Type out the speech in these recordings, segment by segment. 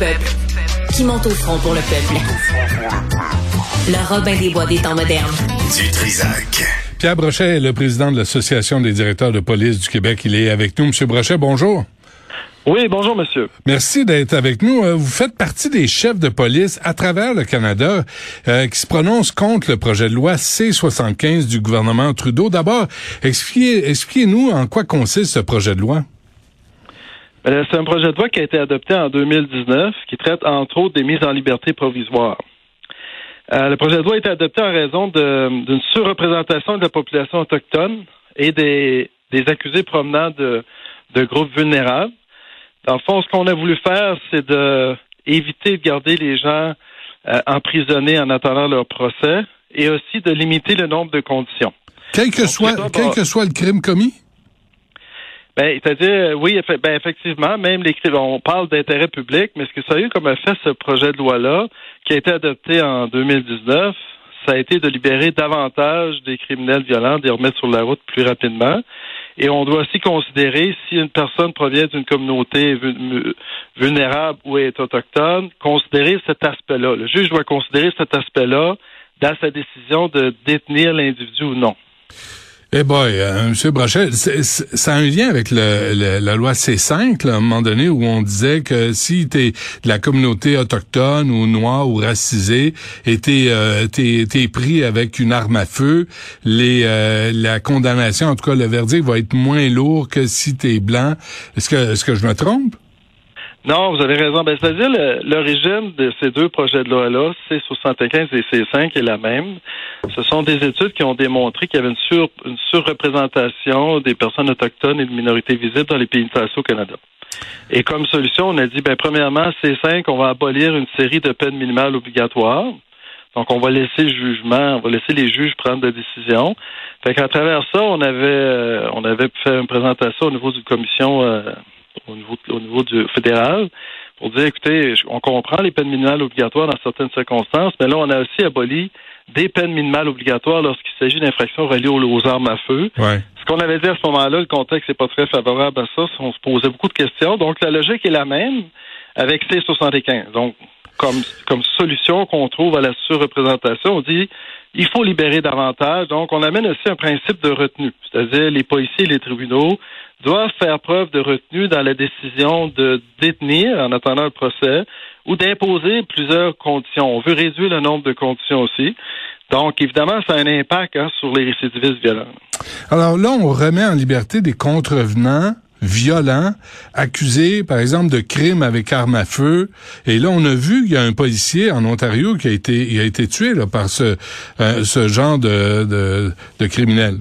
peuple, qui monte au front pour le peuple. Le Robin des Bois des temps modernes. Du Trisac. Pierre Brochet est le président de l'Association des directeurs de police du Québec. Il est avec nous. Monsieur Brochet, bonjour. Oui, bonjour, monsieur. Merci d'être avec nous. Euh, vous faites partie des chefs de police à travers le Canada euh, qui se prononcent contre le projet de loi C-75 du gouvernement Trudeau. D'abord, expliquez, expliquez-nous en quoi consiste ce projet de loi. Euh, c'est un projet de loi qui a été adopté en 2019 qui traite entre autres des mises en liberté provisoires. le projet de loi a été adopté en raison d'une surreprésentation de la population autochtone et des, accusés provenant de groupes vulnérables. Dans le fond, ce qu'on a voulu faire, c'est de éviter de garder les gens euh, emprisonnés en attendant leur procès et aussi de limiter le nombre de conditions. Quel que, soit, quel que soit le crime commis? Ben, c'est-à-dire, oui, ben, effectivement, même les on parle d'intérêt public, mais ce que ça a eu comme effet, ce projet de loi-là, qui a été adopté en 2019, ça a été de libérer davantage des criminels violents, de les remettre sur la route plus rapidement. Et on doit aussi considérer si une personne provient d'une communauté vulnérable ou est autochtone, considérer cet aspect-là. Le juge doit considérer cet aspect-là dans sa décision de détenir l'individu ou non. Eh boy, euh, M. Brochet, ça a un lien avec la loi C5, à un moment donné, où on disait que si tu es de la communauté autochtone ou noire ou racisée et t'es euh, pris avec une arme à feu, euh, la condamnation, en tout cas le verdict, va être moins lourd que si tu es blanc. Est-ce que, est-ce que je me trompe? Non, vous avez raison. Ben, C'est-à-dire l'origine de ces deux projets de loi-là, C75 et C5 est la même. Ce sont des études qui ont démontré qu'il y avait une, sur, une surreprésentation des personnes autochtones et de minorités visibles dans les pays au Canada. Et comme solution, on a dit, ben, premièrement, C5, on va abolir une série de peines minimales obligatoires. Donc, on va laisser le jugement, on va laisser les juges prendre des décisions. Fait qu'à travers ça, on avait, euh, on avait fait une présentation au niveau d'une commission euh, au niveau, au niveau du fédéral pour dire, écoutez, on comprend les peines minimales obligatoires dans certaines circonstances, mais là, on a aussi aboli des peines minimales obligatoires lorsqu'il s'agit d'infractions reliées aux, armes à feu. Ce qu'on avait dit à ce moment-là, le contexte n'est pas très favorable à ça. On se posait beaucoup de questions. Donc, la logique est la même avec C75. Donc, comme, comme solution qu'on trouve à la surreprésentation, on dit il faut libérer davantage. Donc, on amène aussi un principe de retenue, c'est-à-dire les policiers et les tribunaux doivent faire preuve de retenue dans la décision de détenir en attendant le procès ou d'imposer plusieurs conditions. On veut réduire le nombre de conditions aussi. Donc, évidemment, ça a un impact hein, sur les récidivistes violents. Alors là, on remet en liberté des contrevenants violents, accusés, par exemple, de crimes avec arme à feu. Et là, on a vu qu'il y a un policier en Ontario qui a été, il a été tué par ce, euh, ce genre de, de, de criminels.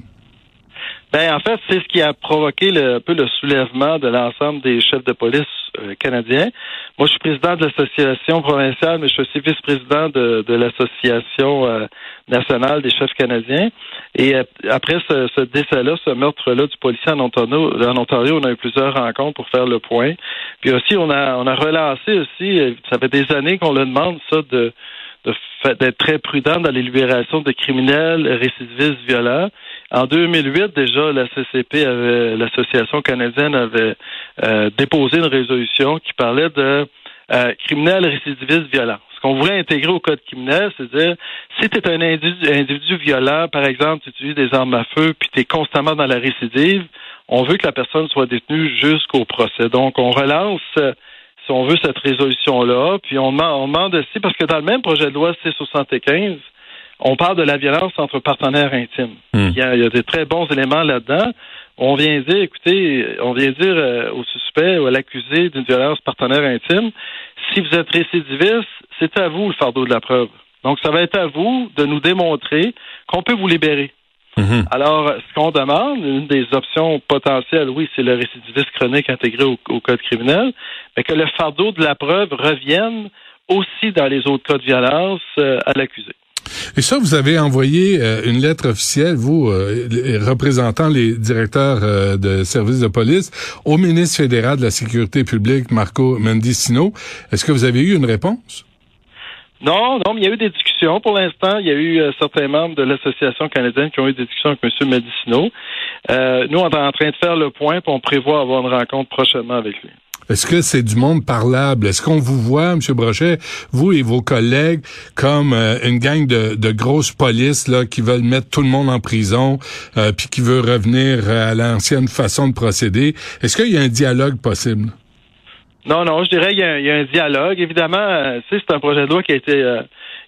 Ben, en fait, c'est ce qui a provoqué un peu le soulèvement de l'ensemble des chefs de police euh, canadiens. Moi, je suis président de l'association provinciale, mais je suis aussi vice-président de, de l'association euh, nationale des chefs canadiens. Et euh, après ce, ce décès-là, ce meurtre-là du policier en Ontario, en Ontario, on a eu plusieurs rencontres pour faire le point. Puis aussi, on a, on a relancé aussi, ça fait des années qu'on le demande, ça, de d'être très prudent dans les libérations de criminels récidivistes violents. En 2008, déjà, la CCP avait, l'association canadienne avait euh, déposé une résolution qui parlait de euh, criminels récidivistes violents. Ce qu'on voulait intégrer au code criminel, c'est dire si tu es un individu, violent, par exemple, tu utilises des armes à feu, puis tu es constamment dans la récidive, on veut que la personne soit détenue jusqu'au procès. Donc, on relance, si on veut, cette résolution-là, puis on on demande aussi, parce que dans le même projet de loi C-75, on parle de la violence entre partenaires intimes. Hmm. Il, y a, il, y a, des très bons éléments là-dedans. On vient dire, écoutez, on vient dire euh, au suspect ou à l'accusé d'une violence partenaire intime, si vous êtes récidiviste, c'est à vous le fardeau de la preuve. Donc, ça va être à vous de nous démontrer qu'on peut vous libérer. Hmm. Alors, ce qu'on demande, une des options potentielles, oui, c'est le récidiviste chronique intégré au, code criminel, mais que le fardeau de la preuve revienne aussi dans les autres cas de violence euh, à l'accusé. Et ça, vous avez envoyé euh, une lettre officielle, vous, euh, représentant les directeurs euh, de services de police, au ministre fédéral de la Sécurité publique, Marco Mendicino. Est-ce que vous avez eu une réponse? Non, non, mais il y a eu des discussions pour l'instant. Il y a eu certains membres de l'Association canadienne qui ont eu des discussions avec M. Mendicino. nous, on est en train de faire le point, puis on prévoit avoir une rencontre prochainement avec lui. Est-ce que c'est du monde parlable? Est-ce qu'on vous voit, M. Brochet, vous et vos collègues, comme euh, une gang de, de grosses polices là, qui veulent mettre tout le monde en prison, euh, puis qui veut revenir à l'ancienne façon de procéder? Est-ce qu'il y a un dialogue possible? Non, non, je dirais qu'il y, y, a un dialogue. Évidemment, euh, c'est un projet de loi qui a été euh,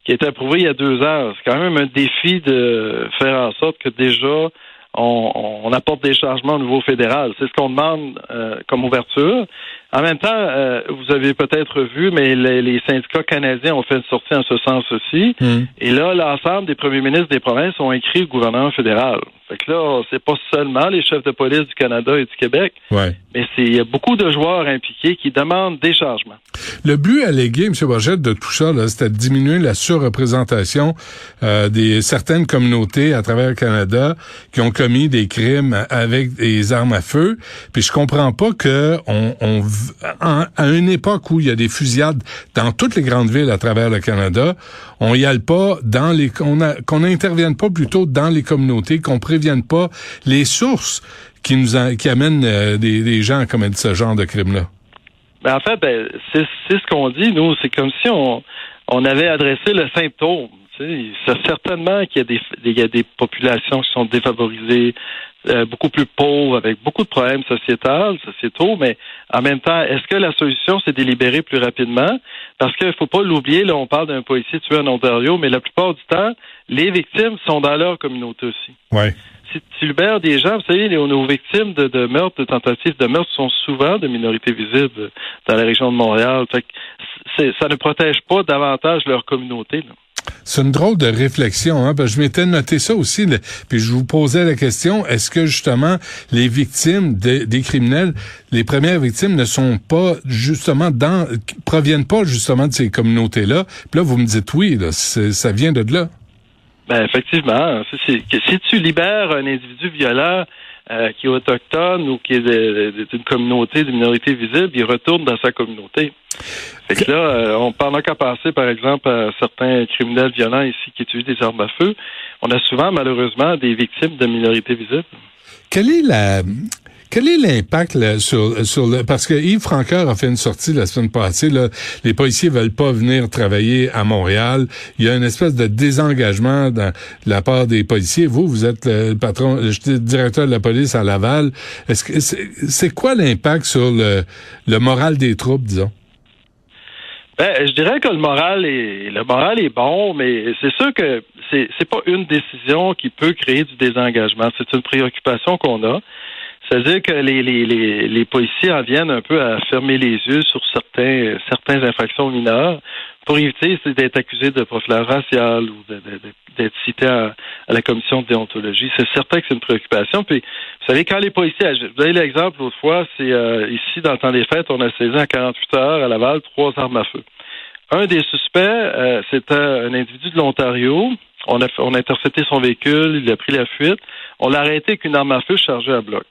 qui a été approuvé il y a deux heures. C'est quand même un défi de faire en sorte que déjà on, on apporte des changements au niveau fédéral. C'est ce qu'on demande euh, comme ouverture. En même temps, euh, vous avez peut-être vu, mais les, les, syndicats canadiens ont fait une sortie en ce sens aussi. Hmm. Et là, l'ensemble des premiers ministres des provinces ont écrit au gouvernement fédéral. Fait que là, c'est pas seulement les chefs de police du Canada et du Québec, ouais. mais c'est il y a beaucoup de joueurs impliqués qui demandent des changements. Le but allégué, M. Borgette, de tout ça, c'était de diminuer la surreprésentation euh, des certaines communautés à travers le Canada qui ont commis des crimes avec des armes à feu. Puis je comprends pas que on, on à une époque où il y a des fusillades dans toutes les grandes villes à travers le Canada, on y aille pas dans les qu'on n'intervienne pas plutôt dans les communautés, qu'on prévienne pas les sources qui nous amènent euh, des, gens à commettre ce genre de crime-là. Ben en fait, ben, c'est ce qu'on dit, nous. C'est comme si on, avait adressé le symptôme. C'est certainement qu'il y a des populations qui sont défavorisées, euh, beaucoup plus pauvres, avec beaucoup de problèmes sociétals, sociétaux, mais en même temps, est-ce que la solution, c'est délibérer plus rapidement? Parce qu'il ne faut pas l'oublier, là, on parle d'un policier tué en Ontario, mais la plupart du temps, les victimes sont dans leur communauté aussi. Ouais. Si tu libères des gens, vous savez, nos victimes de, de meurtre, de tentatives de meurtre sont souvent de minorités visibles dans la région de Montréal. ça ne protège pas davantage leur communauté. Là. C'est une drôle de réflexion, hein, parce je m'étais noté ça aussi, puis je vous posais la question, est-ce que justement les victimes des criminels, les premières victimes ne sont pas justement dans, proviennent pas justement de ces communautés-là? Puis là, vous me dites oui, là, ça vient de là. Ben effectivement, si tu libères un individu violent euh, qui est autochtone ou qui est d'une communauté, d'une minorité visible, il retourne dans sa communauté. Fait que là, euh, on pendant qu'à passer, par exemple, à certains criminels violents ici qui utilisent des armes à feu, on a souvent, malheureusement, des victimes de minorités visibles. Quelle est la quel est l'impact sur sur le parce que Yves Francoeur a fait une sortie la semaine passée là, les policiers veulent pas venir travailler à Montréal, il y a une espèce de désengagement dans la part des policiers. Vous vous êtes le patron le directeur de la police à Laval. Est-ce que c'est quoi l'impact sur le le moral des troupes disons? Ben, je dirais que le moral est le moral est bon, mais c'est sûr que c'est c'est pas une décision qui peut créer du désengagement. C'est une préoccupation qu'on a. C'est-à-dire que les, les, les, les, policiers en viennent un peu à fermer les yeux sur certains certaines infractions mineures pour éviter d'être accusés de profilage racial ou d'être cités à, la commission de déontologie. C'est certain que c'est une préoccupation. Puis, vous savez, quand les policiers vous avez l'exemple l'autre fois, c'est euh, ici, dans le temps des fêtes, on a saisi en 48 heures à Laval trois armes à feu. Un des suspects, euh, c'était un individu de l'Ontario. On a, on a intercepté son véhicule, il a pris la fuite. On l'a arrêté avec une arme à feu chargée à bloc.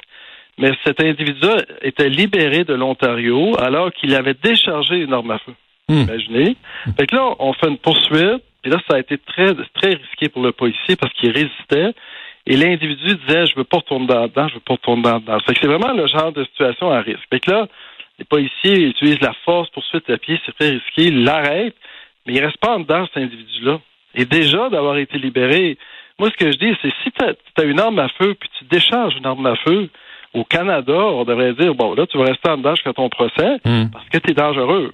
Mais cet individu était libéré de l'Ontario alors qu'il avait déchargé une arme à feu. Hmm. Imaginez. Fait que là, on fait une poursuite. Puis là, ça a été très, très risqué pour le policier parce qu'il résistait. Et l'individu disait, je veux pas retourner dedans, je veux pas retourner dedans. Fait que c'est vraiment le genre de situation à risque. Fait que là, les policiers utilisent la force, poursuite à pied, c'est très risqué, ils l'arrêtent, mais il reste pas en dedans, cet individu-là. Et déjà, d'avoir été libéré, moi, ce que je dis, c'est si tu as, une arme à feu, puis tu décharges une arme à feu, au Canada, on devrait dire, bon, là, tu vas rester en dedans jusqu'à ton procès hmm. parce que tu es dangereux.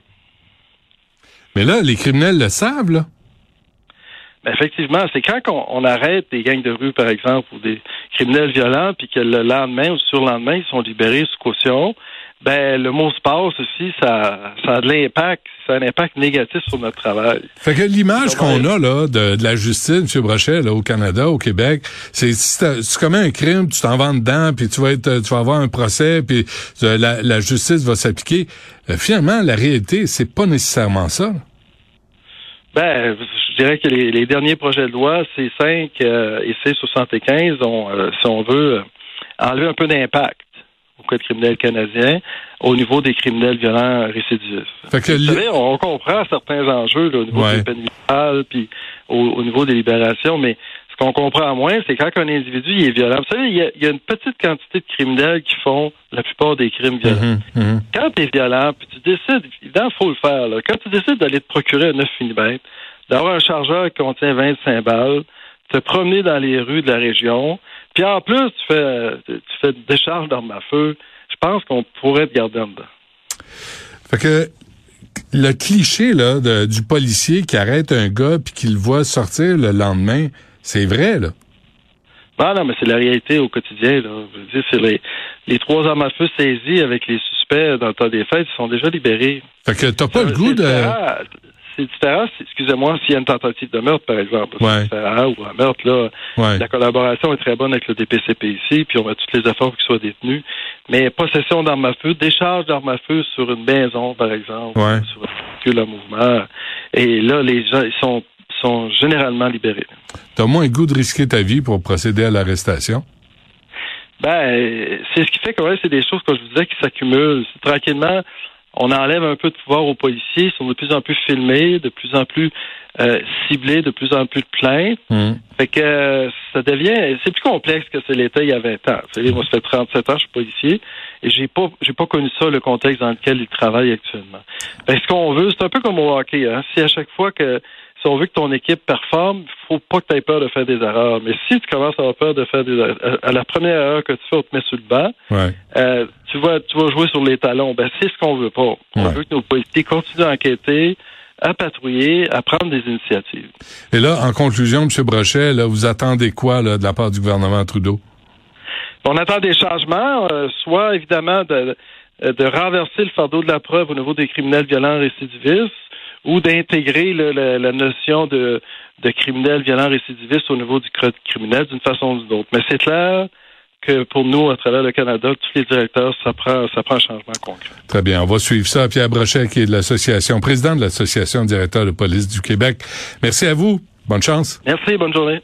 Mais là, les criminels le savent, là. Ben, effectivement, c'est quand on, arrête des gangs de rue, par exemple, ou des criminels violents, puis que le lendemain ou sur le lendemain, ils sont libérés sous caution, ben le mot se passe aussi, ça, ça a de l'impact, ça a un impact négatif sur notre travail. Fait que l'image qu'on a là de, de, la justice, M. Brochet, là, au Canada, au Québec, c'est si tu commets un crime, tu t'en vas dedans, puis tu vas être, tu vas avoir un procès, puis euh, la, la, justice va s'appliquer. Euh, finalement, la réalité, c'est pas nécessairement ça. Ben, je dirais que les, les, derniers projets de loi, C5 euh, et C75, ont, si on veut, enlevé un peu d'impact Code criminel canadien au niveau des criminels violents récidifs. Vous savez, on comprend certains enjeux au niveau des peines puis au, niveau des libérations, mais ce qu'on comprend moins, c'est quand un individu il est violent. Vous savez, il y, a, une petite quantité de criminels qui font la plupart des crimes violents. Mhm, mhm. Quand tu es violent, puis tu décides, évidemment, il faut le faire. Là. Quand tu décides d'aller te procurer un 9 mm, d'avoir un chargeur qui contient 25 balles, te promener dans les rues de la région, puis en plus, tu fais, tu fais des décharge d'armes à feu, je pense qu'on pourrait te garder en dedans. Fait que le cliché là, du policier qui arrête un gars puis qui le voit sortir le lendemain, c'est vrai, là. Non, non, mais c'est la réalité au quotidien. Là. Je veux dire, c'est les, les trois armes à feu saisies avec les suspects dans le temps des fêtes, ils sont déjà libérés. Fait que t'as pas le goût de c'est différent. Excusez-moi, s'il y a une tentative de meurtre, par exemple, ouais. ou un meurtre, là, la collaboration est très bonne avec le DPCP ici, puis on met tous les efforts pour qu'il soit détenu. Mais possession d'armes à feu, décharge d'armes à feu sur une maison, par exemple, sur un véhicule en mouvement. Et là, les gens, ils sont, sont généralement libérés. T'as moins le goût de risquer ta vie pour procéder à l'arrestation? Ben, c'est ce qui fait que c'est des choses, comme je vous disais, qui s'accumulent. Tranquillement, on enlève un peu de pouvoir aux policiers, ils sont de plus en plus filmés, de plus en plus euh, ciblés, de plus en plus de plaintes. Mmh. Fait que euh, ça devient c'est plus complexe que ce l'était il y a 20 ans. Vous savez, moi ça fait 37 ans je suis policier et j'ai pas j'ai pas connu ça le contexte dans lequel ils travaillent actuellement. ce qu'on veut, c'est un peu comme au hockey, hein. Si à chaque fois que si on veut que ton équipe performe, il faut pas que tu aies peur de faire des erreurs. Mais si tu commences à avoir peur de faire des erreurs, à la première erreur que tu fais, on te met sur le banc, euh, tu, vas, tu vas jouer sur les talons. Ben, c'est ce qu'on veut pas. On veut que nos policiers continuent à enquêter, à patrouiller, à prendre des initiatives. Et là, en conclusion, M. Brochet, là, vous attendez quoi là, de la part du gouvernement Trudeau? On attend des changements, euh, soit évidemment de, de renverser le fardeau de la preuve au niveau des criminels violents récidivistes, ou d'intégrer la, notion de, de criminel violent récidiviste au niveau du code criminel d'une façon ou d'une autre. Mais c'est clair que pour nous, à travers le Canada, tous les directeurs, ça prend, ça prend un changement concret. Très bien. On va suivre ça. Pierre Brochet, qui est de l'association, président de l'association directeur de police du Québec. Merci à vous. Bonne chance. Merci. Bonne journée.